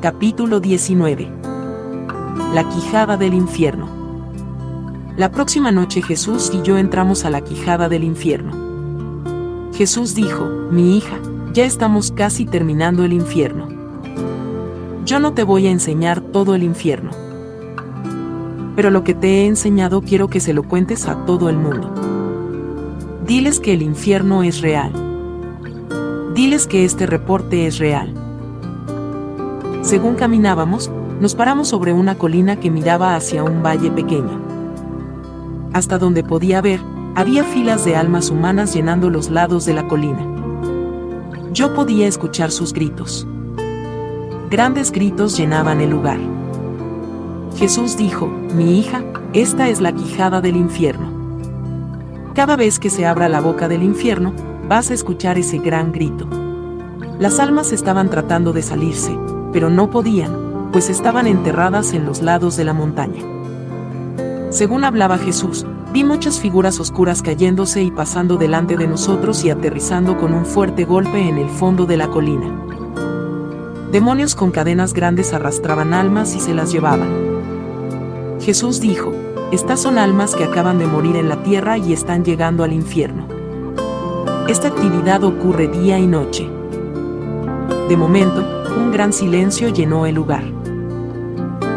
Capítulo 19. La Quijada del Infierno. La próxima noche Jesús y yo entramos a la Quijada del Infierno. Jesús dijo, mi hija, ya estamos casi terminando el infierno. Yo no te voy a enseñar todo el infierno. Pero lo que te he enseñado quiero que se lo cuentes a todo el mundo. Diles que el infierno es real. Diles que este reporte es real. Según caminábamos, nos paramos sobre una colina que miraba hacia un valle pequeño. Hasta donde podía ver, había filas de almas humanas llenando los lados de la colina. Yo podía escuchar sus gritos. Grandes gritos llenaban el lugar. Jesús dijo, mi hija, esta es la quijada del infierno. Cada vez que se abra la boca del infierno, vas a escuchar ese gran grito. Las almas estaban tratando de salirse, pero no podían, pues estaban enterradas en los lados de la montaña. Según hablaba Jesús, vi muchas figuras oscuras cayéndose y pasando delante de nosotros y aterrizando con un fuerte golpe en el fondo de la colina. Demonios con cadenas grandes arrastraban almas y se las llevaban. Jesús dijo, estas son almas que acaban de morir en la tierra y están llegando al infierno. Esta actividad ocurre día y noche. De momento, un gran silencio llenó el lugar.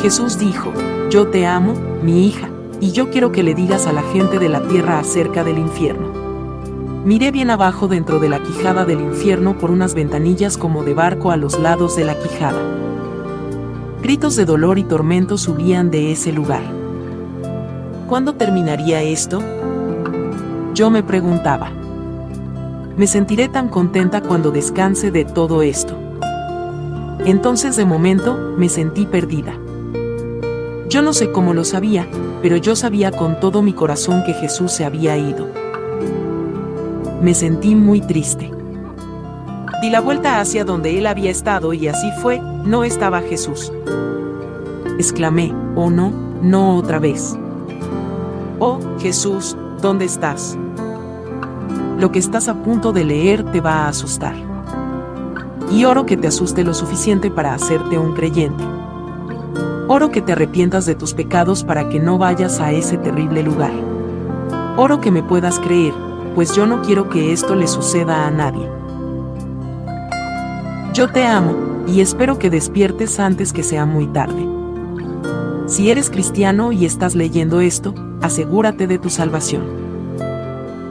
Jesús dijo, yo te amo, mi hija, y yo quiero que le digas a la gente de la tierra acerca del infierno. Miré bien abajo dentro de la quijada del infierno por unas ventanillas como de barco a los lados de la quijada. Gritos de dolor y tormento subían de ese lugar. ¿Cuándo terminaría esto? Yo me preguntaba. Me sentiré tan contenta cuando descanse de todo esto. Entonces de momento me sentí perdida. Yo no sé cómo lo sabía, pero yo sabía con todo mi corazón que Jesús se había ido. Me sentí muy triste. Di la vuelta hacia donde él había estado y así fue, no estaba Jesús. Exclamé, oh no, no otra vez. Oh, Jesús, ¿dónde estás? Lo que estás a punto de leer te va a asustar. Y oro que te asuste lo suficiente para hacerte un creyente. Oro que te arrepientas de tus pecados para que no vayas a ese terrible lugar. Oro que me puedas creer, pues yo no quiero que esto le suceda a nadie. Yo te amo, y espero que despiertes antes que sea muy tarde. Si eres cristiano y estás leyendo esto, asegúrate de tu salvación.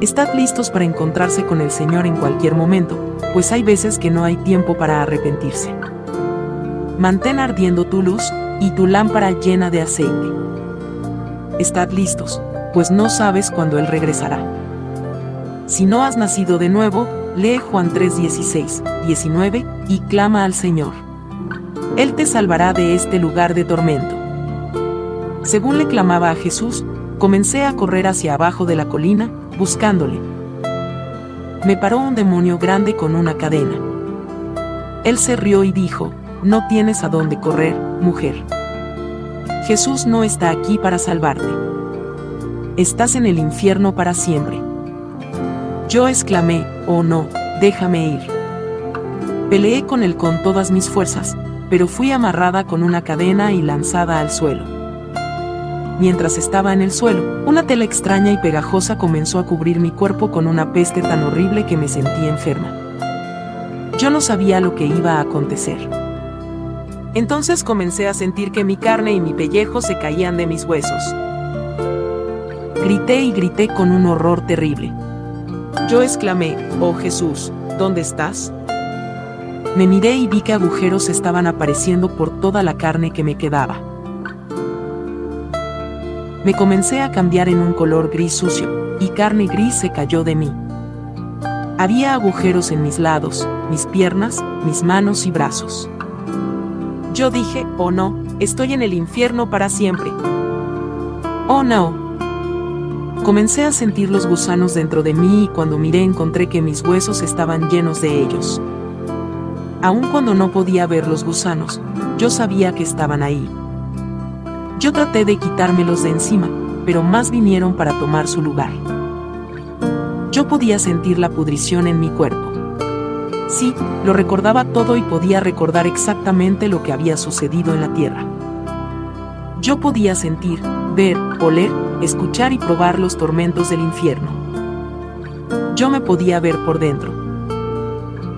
Estad listos para encontrarse con el Señor en cualquier momento, pues hay veces que no hay tiempo para arrepentirse. Mantén ardiendo tu luz, y tu lámpara llena de aceite. Estad listos, pues no sabes cuándo Él regresará. Si no has nacido de nuevo, lee Juan 3:16, 19, y clama al Señor. Él te salvará de este lugar de tormento. Según le clamaba a Jesús, comencé a correr hacia abajo de la colina, buscándole. Me paró un demonio grande con una cadena. Él se rió y dijo, no tienes a dónde correr, mujer. Jesús no está aquí para salvarte. Estás en el infierno para siempre. Yo exclamé, oh no, déjame ir. Peleé con él con todas mis fuerzas, pero fui amarrada con una cadena y lanzada al suelo. Mientras estaba en el suelo, una tela extraña y pegajosa comenzó a cubrir mi cuerpo con una peste tan horrible que me sentí enferma. Yo no sabía lo que iba a acontecer. Entonces comencé a sentir que mi carne y mi pellejo se caían de mis huesos. Grité y grité con un horror terrible. Yo exclamé, oh Jesús, ¿dónde estás? Me miré y vi que agujeros estaban apareciendo por toda la carne que me quedaba. Me comencé a cambiar en un color gris sucio, y carne gris se cayó de mí. Había agujeros en mis lados, mis piernas, mis manos y brazos. Yo dije, oh no, estoy en el infierno para siempre. Oh no. Comencé a sentir los gusanos dentro de mí y cuando miré encontré que mis huesos estaban llenos de ellos. Aun cuando no podía ver los gusanos, yo sabía que estaban ahí. Yo traté de quitármelos de encima, pero más vinieron para tomar su lugar. Yo podía sentir la pudrición en mi cuerpo. Sí, lo recordaba todo y podía recordar exactamente lo que había sucedido en la tierra. Yo podía sentir, ver, oler, escuchar y probar los tormentos del infierno. Yo me podía ver por dentro.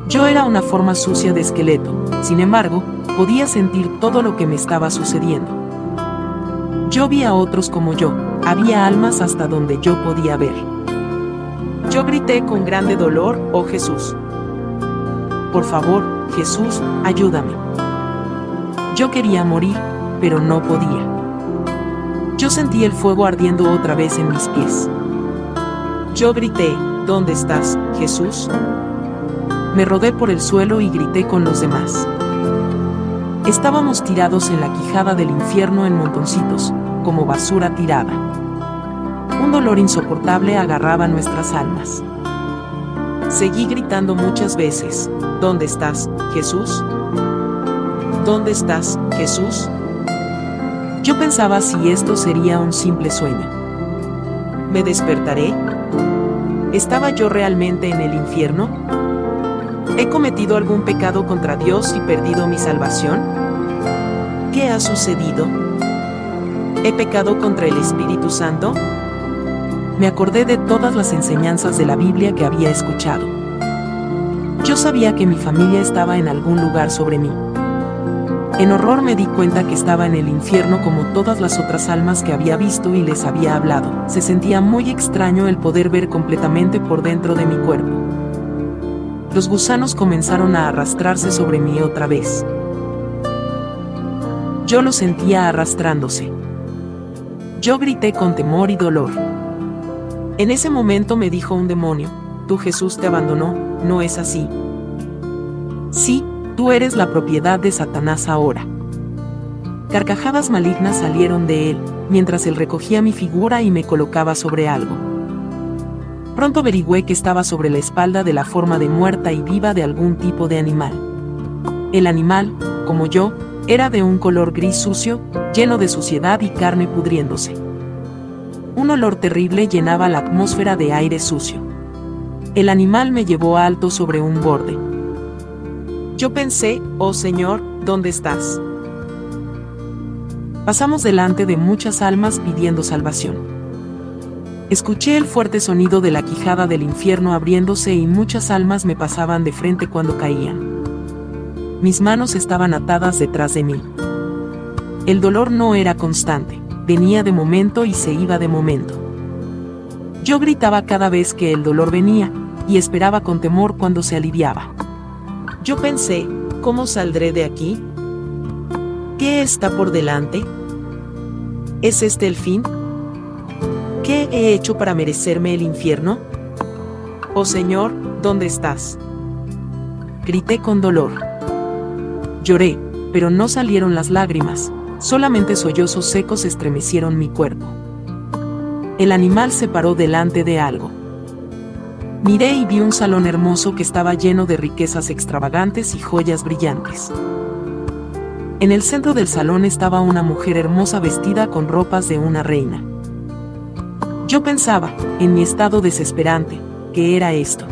Yo era una forma sucia de esqueleto, sin embargo, podía sentir todo lo que me estaba sucediendo. Yo vi a otros como yo, había almas hasta donde yo podía ver. Yo grité con grande dolor, oh Jesús. Por favor, Jesús, ayúdame. Yo quería morir, pero no podía. Yo sentí el fuego ardiendo otra vez en mis pies. Yo grité, ¿dónde estás, Jesús? Me rodé por el suelo y grité con los demás. Estábamos tirados en la quijada del infierno en montoncitos, como basura tirada. Un dolor insoportable agarraba nuestras almas. Seguí gritando muchas veces, ¿Dónde estás, Jesús? ¿Dónde estás, Jesús? Yo pensaba si esto sería un simple sueño. ¿Me despertaré? ¿Estaba yo realmente en el infierno? ¿He cometido algún pecado contra Dios y perdido mi salvación? ¿Qué ha sucedido? ¿He pecado contra el Espíritu Santo? Me acordé de todas las enseñanzas de la Biblia que había escuchado. Yo sabía que mi familia estaba en algún lugar sobre mí. En horror me di cuenta que estaba en el infierno como todas las otras almas que había visto y les había hablado. Se sentía muy extraño el poder ver completamente por dentro de mi cuerpo. Los gusanos comenzaron a arrastrarse sobre mí otra vez. Yo lo sentía arrastrándose. Yo grité con temor y dolor. En ese momento me dijo un demonio, tú Jesús te abandonó, no es así. Sí, tú eres la propiedad de Satanás ahora. Carcajadas malignas salieron de él, mientras él recogía mi figura y me colocaba sobre algo. Pronto averigüé que estaba sobre la espalda de la forma de muerta y viva de algún tipo de animal. El animal, como yo, era de un color gris sucio, lleno de suciedad y carne pudriéndose. Un olor terrible llenaba la atmósfera de aire sucio. El animal me llevó alto sobre un borde. Yo pensé, oh Señor, ¿dónde estás? Pasamos delante de muchas almas pidiendo salvación. Escuché el fuerte sonido de la quijada del infierno abriéndose y muchas almas me pasaban de frente cuando caían. Mis manos estaban atadas detrás de mí. El dolor no era constante venía de momento y se iba de momento. Yo gritaba cada vez que el dolor venía, y esperaba con temor cuando se aliviaba. Yo pensé, ¿cómo saldré de aquí? ¿Qué está por delante? ¿Es este el fin? ¿Qué he hecho para merecerme el infierno? Oh Señor, ¿dónde estás? Grité con dolor. Lloré, pero no salieron las lágrimas, Solamente sollozos secos estremecieron mi cuerpo. El animal se paró delante de algo. Miré y vi un salón hermoso que estaba lleno de riquezas extravagantes y joyas brillantes. En el centro del salón estaba una mujer hermosa vestida con ropas de una reina. Yo pensaba, en mi estado desesperante, que era esto.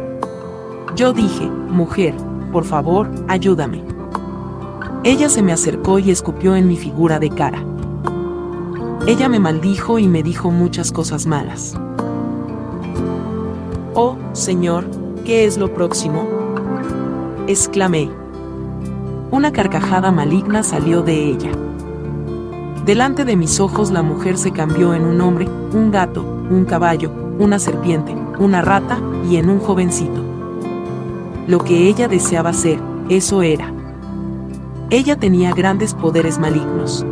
Yo dije, mujer, por favor, ayúdame. Ella se me acercó y escupió en mi figura de cara. Ella me maldijo y me dijo muchas cosas malas. Oh, Señor, ¿qué es lo próximo? exclamé. Una carcajada maligna salió de ella. Delante de mis ojos la mujer se cambió en un hombre, un gato, un caballo, una serpiente, una rata y en un jovencito. Lo que ella deseaba ser, eso era. Ella tenía grandes poderes malignos.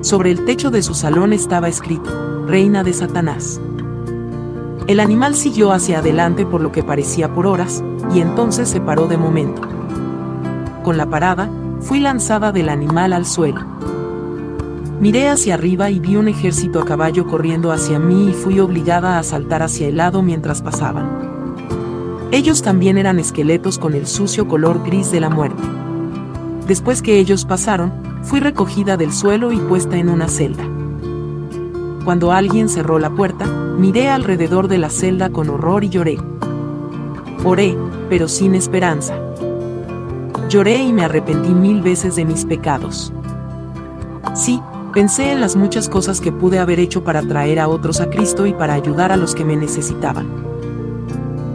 Sobre el techo de su salón estaba escrito, Reina de Satanás. El animal siguió hacia adelante por lo que parecía por horas, y entonces se paró de momento. Con la parada, fui lanzada del animal al suelo. Miré hacia arriba y vi un ejército a caballo corriendo hacia mí y fui obligada a saltar hacia el lado mientras pasaban. Ellos también eran esqueletos con el sucio color gris de la muerte. Después que ellos pasaron, fui recogida del suelo y puesta en una celda. Cuando alguien cerró la puerta, miré alrededor de la celda con horror y lloré. Oré, pero sin esperanza. Lloré y me arrepentí mil veces de mis pecados. Sí, pensé en las muchas cosas que pude haber hecho para traer a otros a Cristo y para ayudar a los que me necesitaban.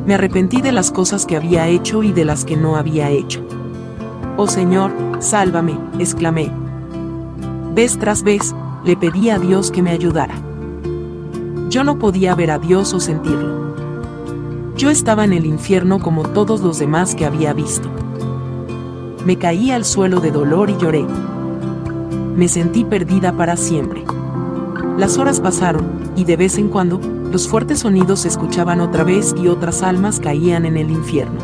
Me arrepentí de las cosas que había hecho y de las que no había hecho. Oh Señor, sálvame, exclamé. Vez tras vez, le pedí a Dios que me ayudara. Yo no podía ver a Dios o sentirlo. Yo estaba en el infierno como todos los demás que había visto. Me caí al suelo de dolor y lloré. Me sentí perdida para siempre. Las horas pasaron, y de vez en cuando, los fuertes sonidos se escuchaban otra vez y otras almas caían en el infierno.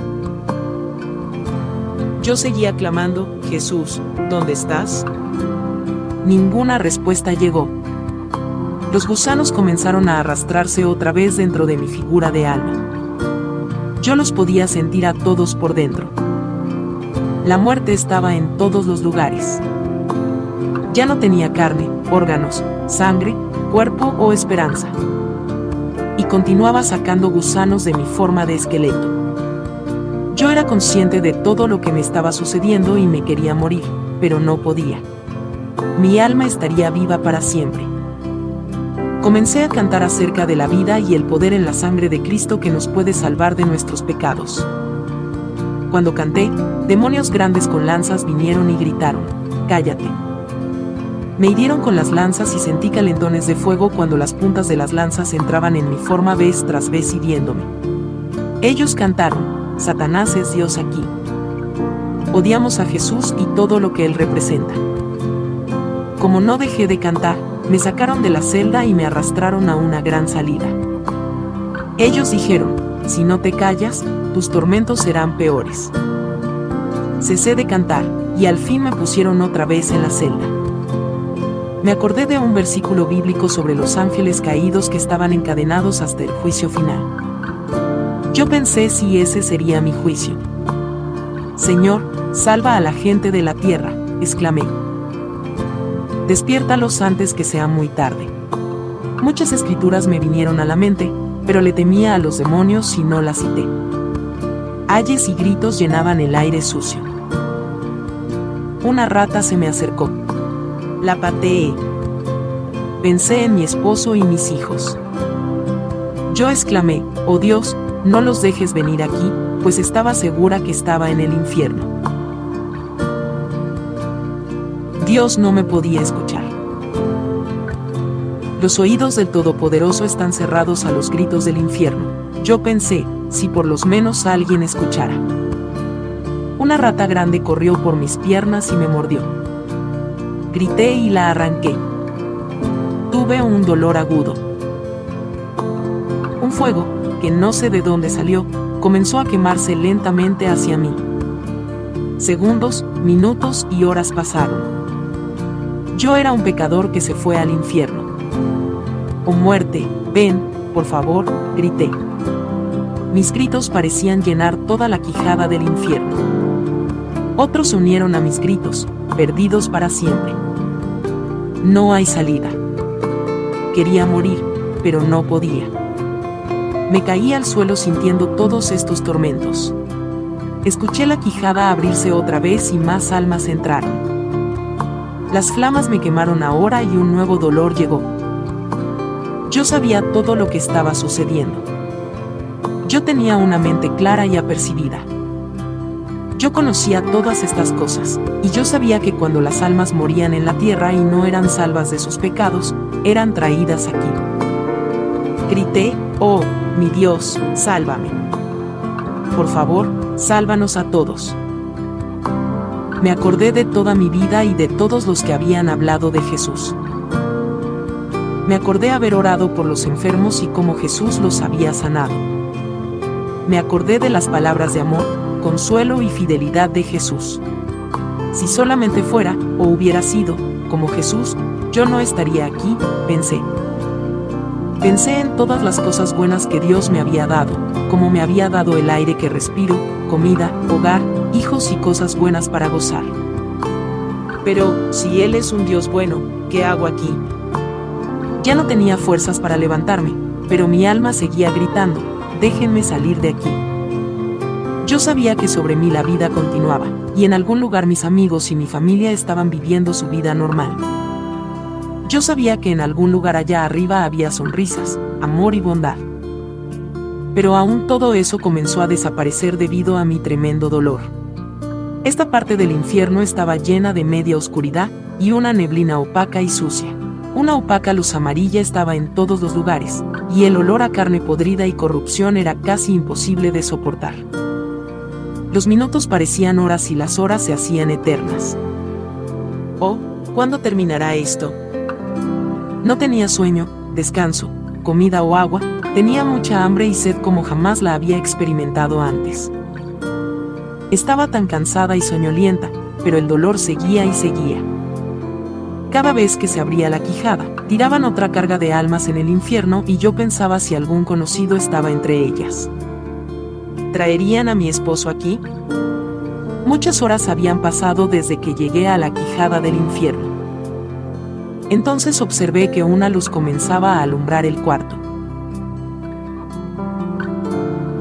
Yo seguía clamando, Jesús, ¿dónde estás? Ninguna respuesta llegó. Los gusanos comenzaron a arrastrarse otra vez dentro de mi figura de alma. Yo los podía sentir a todos por dentro. La muerte estaba en todos los lugares. Ya no tenía carne, órganos, sangre, cuerpo o esperanza. Y continuaba sacando gusanos de mi forma de esqueleto. Yo era consciente de todo lo que me estaba sucediendo y me quería morir, pero no podía. Mi alma estaría viva para siempre. Comencé a cantar acerca de la vida y el poder en la sangre de Cristo que nos puede salvar de nuestros pecados. Cuando canté, demonios grandes con lanzas vinieron y gritaron, Cállate. Me hirieron con las lanzas y sentí calentones de fuego cuando las puntas de las lanzas entraban en mi forma vez tras vez hiriéndome. Ellos cantaron, Satanás es Dios aquí. Odiamos a Jesús y todo lo que Él representa. Como no dejé de cantar, me sacaron de la celda y me arrastraron a una gran salida. Ellos dijeron, si no te callas, tus tormentos serán peores. Cesé de cantar, y al fin me pusieron otra vez en la celda. Me acordé de un versículo bíblico sobre los ángeles caídos que estaban encadenados hasta el juicio final. Yo pensé si ese sería mi juicio. Señor, salva a la gente de la tierra, exclamé. Despiértalos antes que sea muy tarde. Muchas escrituras me vinieron a la mente, pero le temía a los demonios y no las cité. Ayes y gritos llenaban el aire sucio. Una rata se me acercó. La pateé. Pensé en mi esposo y mis hijos. Yo exclamé, oh Dios, no los dejes venir aquí, pues estaba segura que estaba en el infierno. Dios no me podía escuchar. Los oídos del Todopoderoso están cerrados a los gritos del infierno. Yo pensé, si por lo menos alguien escuchara. Una rata grande corrió por mis piernas y me mordió. Grité y la arranqué. Tuve un dolor agudo. Un fuego, que no sé de dónde salió, comenzó a quemarse lentamente hacia mí. Segundos, minutos y horas pasaron. Yo era un pecador que se fue al infierno. Oh muerte, ven, por favor, grité. Mis gritos parecían llenar toda la quijada del infierno. Otros se unieron a mis gritos, perdidos para siempre. No hay salida. Quería morir, pero no podía. Me caí al suelo sintiendo todos estos tormentos. Escuché la quijada abrirse otra vez y más almas entraron. Las flamas me quemaron ahora y un nuevo dolor llegó. Yo sabía todo lo que estaba sucediendo. Yo tenía una mente clara y apercibida. Yo conocía todas estas cosas, y yo sabía que cuando las almas morían en la tierra y no eran salvas de sus pecados, eran traídas aquí. Grité, oh, mi Dios, sálvame. Por favor, sálvanos a todos. Me acordé de toda mi vida y de todos los que habían hablado de Jesús. Me acordé haber orado por los enfermos y cómo Jesús los había sanado me acordé de las palabras de amor, consuelo y fidelidad de Jesús. Si solamente fuera, o hubiera sido, como Jesús, yo no estaría aquí, pensé. Pensé en todas las cosas buenas que Dios me había dado, como me había dado el aire que respiro, comida, hogar, hijos y cosas buenas para gozar. Pero, si Él es un Dios bueno, ¿qué hago aquí? Ya no tenía fuerzas para levantarme, pero mi alma seguía gritando, déjenme salir de aquí. Yo sabía que sobre mí la vida continuaba, y en algún lugar mis amigos y mi familia estaban viviendo su vida normal. Yo sabía que en algún lugar allá arriba había sonrisas, amor y bondad. Pero aún todo eso comenzó a desaparecer debido a mi tremendo dolor. Esta parte del infierno estaba llena de media oscuridad y una neblina opaca y sucia. Una opaca luz amarilla estaba en todos los lugares, y el olor a carne podrida y corrupción era casi imposible de soportar. Los minutos parecían horas y las horas se hacían eternas. Oh, ¿cuándo terminará esto? No tenía sueño, descanso, comida o agua, tenía mucha hambre y sed como jamás la había experimentado antes. Estaba tan cansada y soñolienta, pero el dolor seguía y seguía. Cada vez que se abría la quijada, tiraban otra carga de almas en el infierno y yo pensaba si algún conocido estaba entre ellas. ¿Traerían a mi esposo aquí? Muchas horas habían pasado desde que llegué a la quijada del infierno. Entonces observé que una luz comenzaba a alumbrar el cuarto.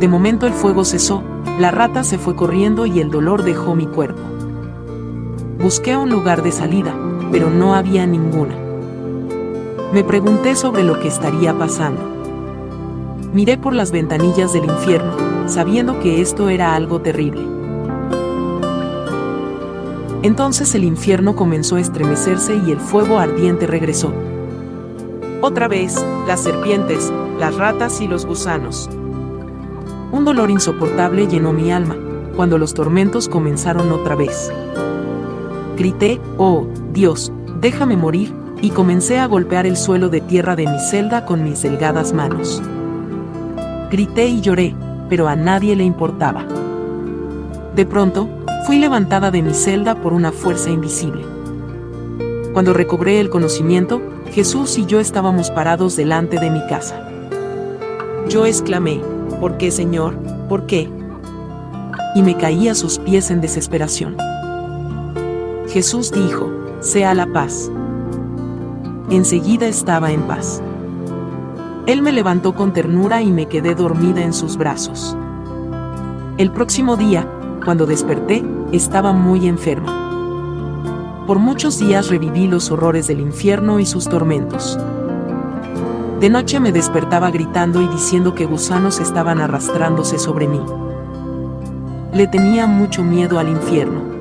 De momento el fuego cesó, la rata se fue corriendo y el dolor dejó mi cuerpo. Busqué un lugar de salida, pero no había ninguna. Me pregunté sobre lo que estaría pasando. Miré por las ventanillas del infierno, sabiendo que esto era algo terrible. Entonces el infierno comenzó a estremecerse y el fuego ardiente regresó. Otra vez, las serpientes, las ratas y los gusanos. Un dolor insoportable llenó mi alma, cuando los tormentos comenzaron otra vez. Grité, oh, Dios, déjame morir, y comencé a golpear el suelo de tierra de mi celda con mis delgadas manos. Grité y lloré, pero a nadie le importaba. De pronto, Fui levantada de mi celda por una fuerza invisible. Cuando recobré el conocimiento, Jesús y yo estábamos parados delante de mi casa. Yo exclamé, ¿por qué, Señor? ¿Por qué? Y me caí a sus pies en desesperación. Jesús dijo, sea la paz. Enseguida estaba en paz. Él me levantó con ternura y me quedé dormida en sus brazos. El próximo día, cuando desperté, estaba muy enferma. Por muchos días reviví los horrores del infierno y sus tormentos. De noche me despertaba gritando y diciendo que gusanos estaban arrastrándose sobre mí. Le tenía mucho miedo al infierno.